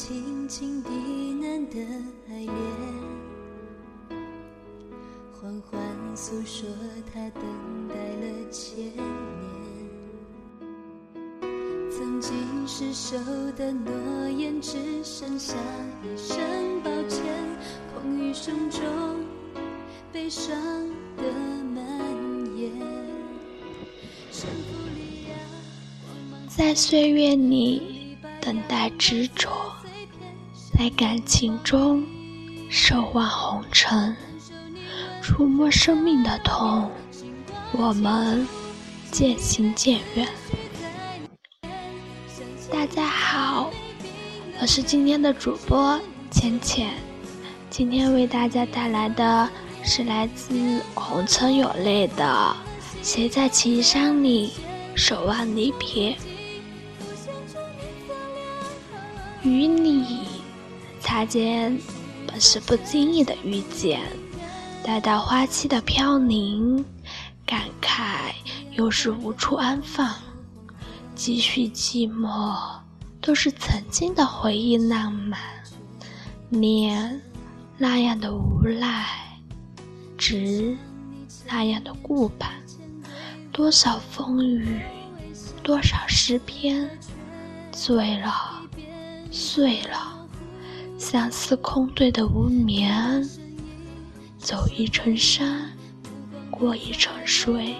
轻轻低喃的爱恋，缓缓诉说他等待了千年。曾经失守的诺言，只剩下一声抱歉。风雨声中，悲伤的蔓延。在岁月里。等待执着，在感情中守望红尘，触摸生命的痛，我们渐行渐远。大家好，我是今天的主播浅浅，今天为大家带来的是来自红尘有泪的《谁在情山里守望离别》。与你擦肩，本是不经意的遇见；待到花期的飘零，感慨又是无处安放。几许寂寞，都是曾经的回忆浪漫。念那样的无奈，执那样的顾盼。多少风雨，多少诗篇，醉了。碎了，相思空对的无眠。走一程山，过一程水，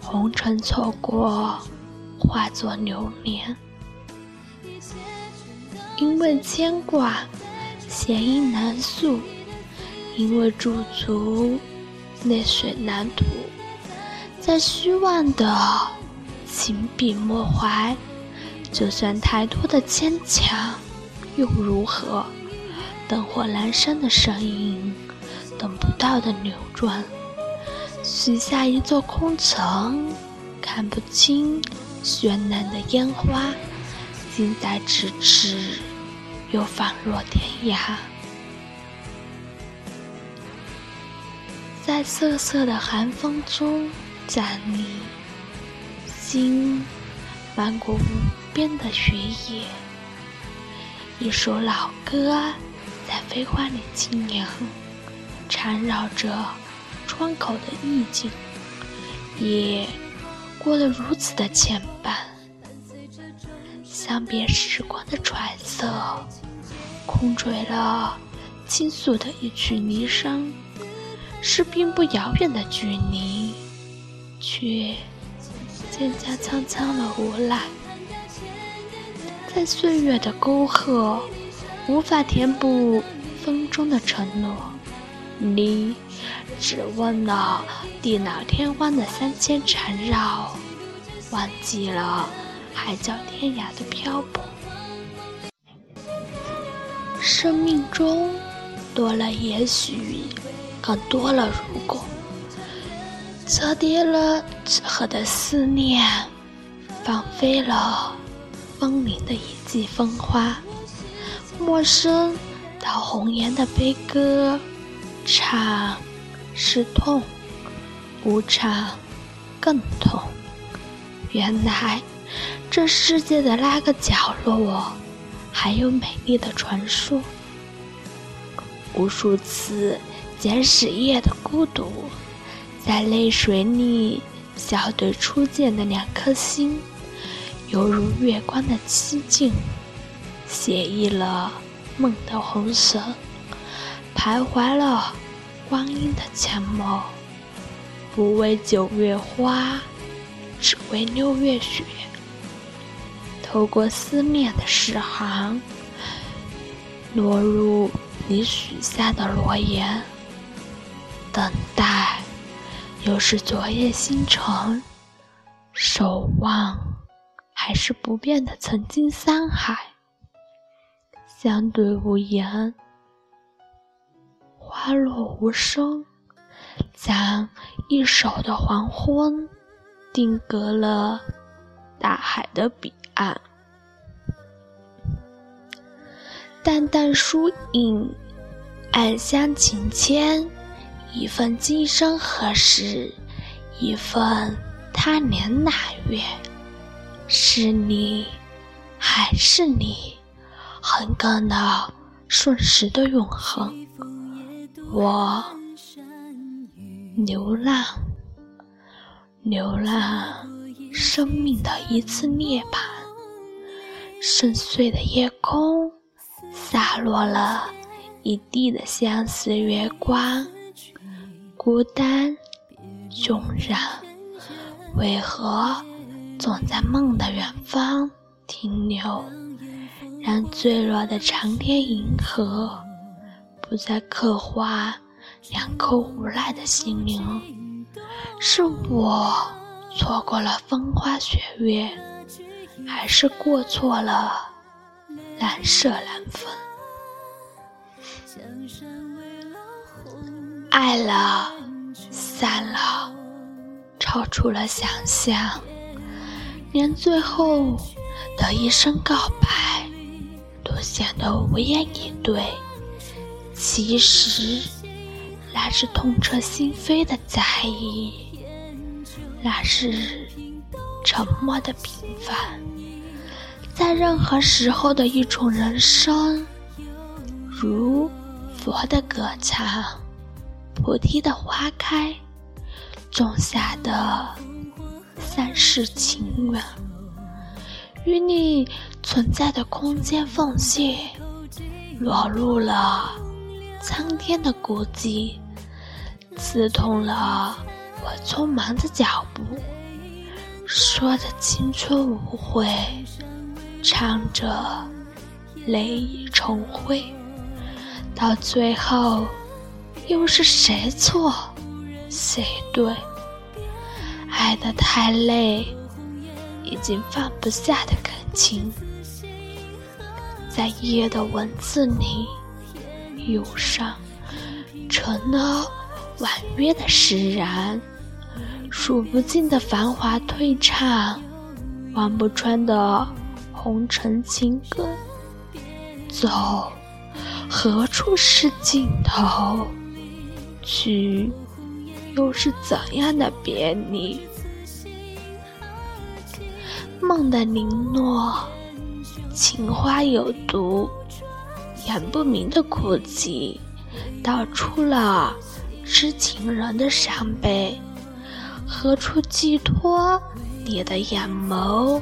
红尘错过，化作流年。因为牵挂，弦音难诉；因为驻足，泪水难吐。在虚妄的情笔墨怀。就算太多的坚强，又如何？灯火阑珊的身影，等不到的流转。许下一座空城，看不清绚烂的烟花，近在咫尺，又仿若天涯。在瑟瑟的寒风中站立，心漫过无。边的雪野，一首老歌在飞花里轻扬，缠绕着窗口的意境。夜过了如此的牵绊，相别时光的揣测，空追了倾诉的一曲离殇，是并不遥远的距离，却渐加苍苍了无奈。在岁月的沟壑，无法填补风中的承诺。你只问了地老天荒的三千缠绕，忘记了海角天涯的漂泊。生命中多了也许，更多了如果，折叠了纸鹤的思念，放飞了。风铃的一季风花，陌生到红颜的悲歌，唱是痛，不唱更痛。原来这世界的那个角落，还有美丽的传说。无数次捡屎夜的孤独，在泪水里笑对初见的两颗心。犹如月光的寂静，写意了梦的红绳，徘徊了光阴的沉默。不为九月花，只为六月雪。透过思念的诗行，落入你许下的诺言。等待，又是昨夜星辰，守望。还是不变的曾经山海，相对无言，花落无声，将一首的黄昏定格了大海的彼岸。淡淡疏影，暗香情牵，一份今生何时，一份他年哪月。是你，还是你？很可能瞬时的永恒。我流浪，流浪，生命的一次涅槃。深邃的夜空，洒落了一地的相思月光。孤单，迥然，为何总在梦的远方停留？让坠落的长天银河，不再刻画两颗无赖的心灵。是我错过了风花雪月，还是过错了蓝舍蓝分？爱了，散了，超出了想象，连最后的一声告白都显得无言以对。其实，那是痛彻心扉的在意，那是沉默的平凡，在任何时候的一种人生，如佛的歌唱。菩提的花开，种下的三世情缘，与你存在的空间缝隙，裸露了苍天的孤寂，刺痛了我匆忙的脚步。说着青春无悔，唱着泪已成灰，到最后。又是谁错，谁对？爱得太累，已经放不下的感情，在夜的文字里忧伤，成了婉约的释然。数不尽的繁华退场，望不穿的红尘情歌，走，何处是尽头？去，又是怎样的别离？梦的零落，情花有毒，言不明的哭泣，道出了知情人的伤悲。何处寄托你的眼眸？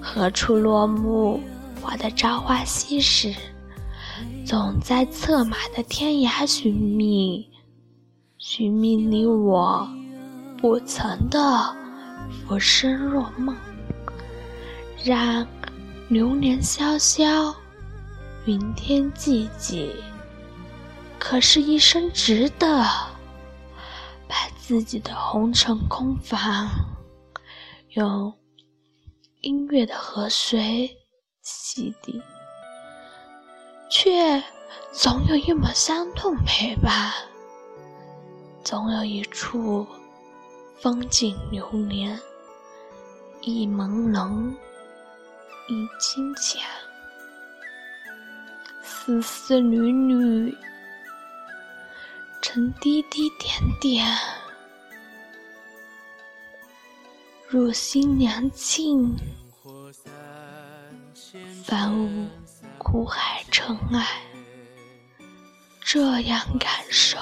何处落幕我的朝花夕拾？总在策马的天涯寻觅。寻觅你我不曾的浮生若梦，让流年萧萧，云天寂寂。可是，一生值得把自己的红尘空房，用音乐的河水洗涤，却总有一抹伤痛陪伴。总有一处风景流连，意朦胧，意清浅，丝丝缕缕，成滴滴点点，入心凉沁，凡无苦海尘埃，这样感受。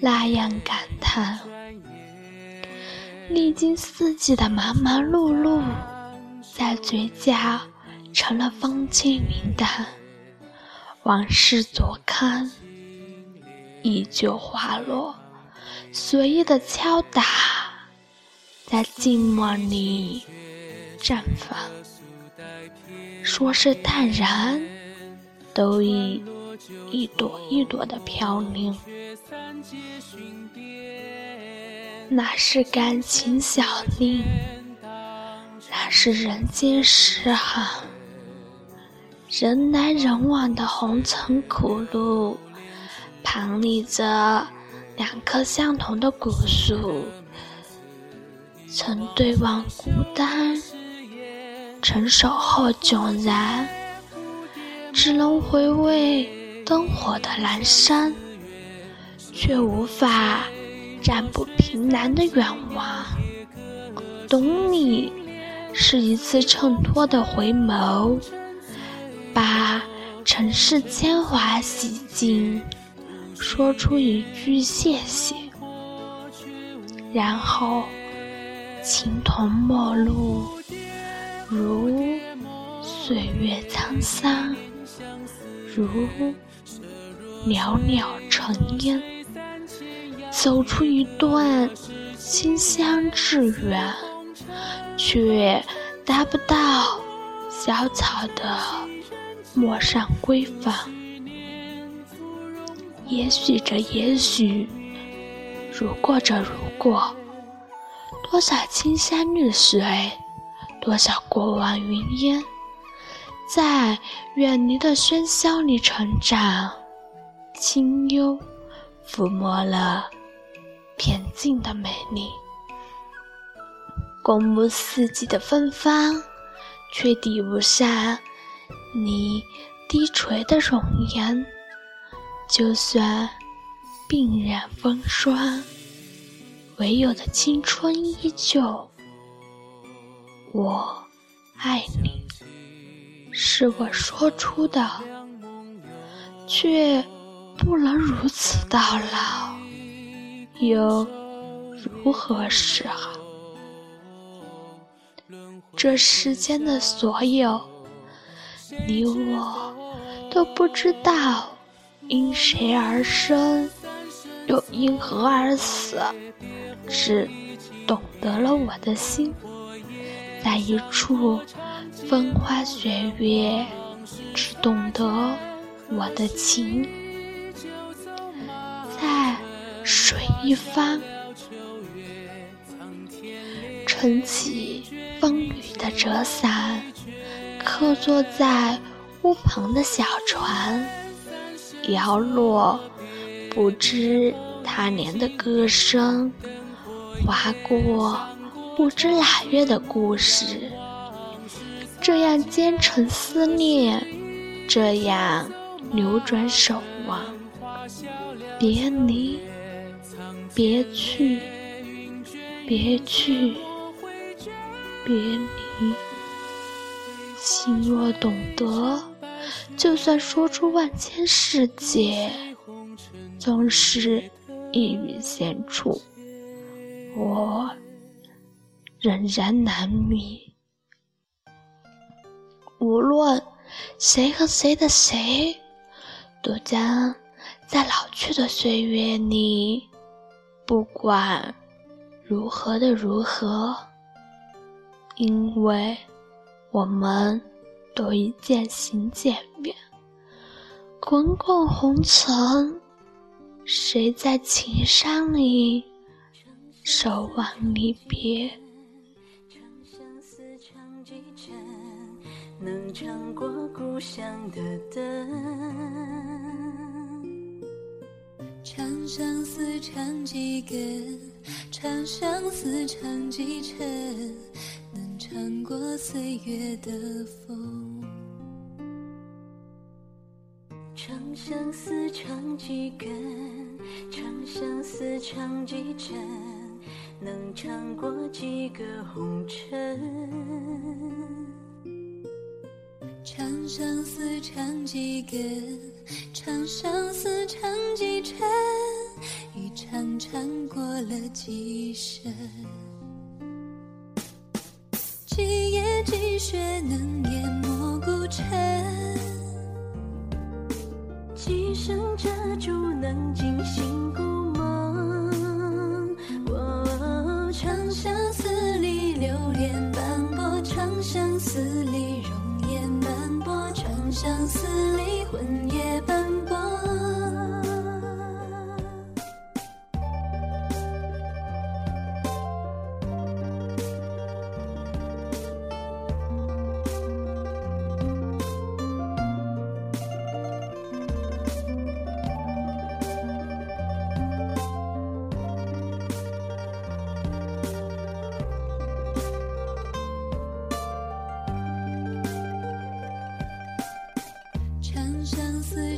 那样感叹，历经四季的忙忙碌碌，在嘴角成了风轻云淡。往事昨堪，依旧滑落，随意的敲打，在静默里绽放。说是淡然，都已一朵一朵的飘零。那是感情小令，那是人间诗行。人来人往的红尘苦路，旁立着两棵相同的古树，曾对望孤单，成熟后迥然，只能回味灯火的阑珊。却无法占卜凭栏的愿望，懂你是一次衬托的回眸，把尘世铅华洗净，说出一句谢谢，然后形同陌路，如岁月沧桑，如袅袅尘烟，走出一段馨香致远，却达不到小草的陌上闺房。也许这也许，如果这如果，多少青山绿水，多少过往云烟，在远离的喧嚣里成长，清幽抚摸了恬静的美丽。共沐四季的芬芳，却抵不上你低垂的容颜。就算鬓染风霜，唯有的青春依旧。我爱你，是我说出的，却不能如此到老，又如何是好？这世间的所有，你我都不知道因谁而生，又因何而死，只懂得了我的心，在一处风花雪月，只懂得我的情，在水一方，撑起。的折伞，客坐在屋旁的小船，摇落不知他年的歌声，划过不知哪月的故事。这样兼程思念，这样流转守望，别离，别去，别去。别离，心若懂得，就算说出万千世界，总是一语闲处，我仍然难觅。无论谁和谁的谁，都将在老去的岁月里，不管如何的如何。因为我们都已渐行渐远，滚滚红尘，谁在情伤里守望离别？能唱过故乡的灯，长相思唱几根，长相思唱几程。穿过岁月的风，长相思长几根，长相思长几程，能穿过几个红尘。长相思长几根，长相思长几程，一场场过了几生。几夜积雪能淹没孤城，几声遮住能惊醒故梦。哦长相思里流连斑驳，长相思里容颜斑驳，长相思里魂也斑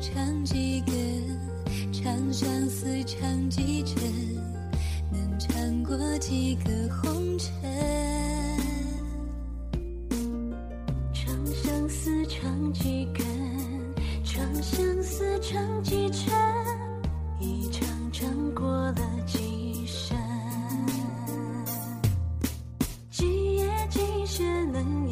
唱几根，长相思唱几程，能唱过几个红尘。长相思唱几根，长相思，唱几程，一场场过了几生。几夜几雪能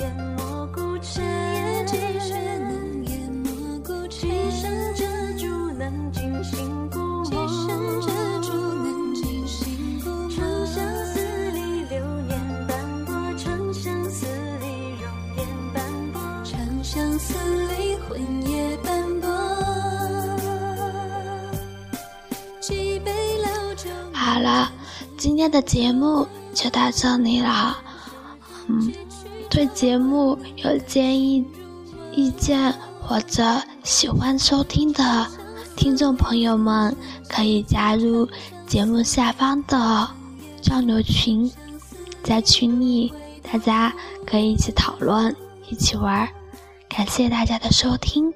今天的节目就到这里了。嗯，对节目有建议、意见或者喜欢收听的听众朋友们，可以加入节目下方的交流群，在群里大家可以一起讨论、一起玩。感谢大家的收听。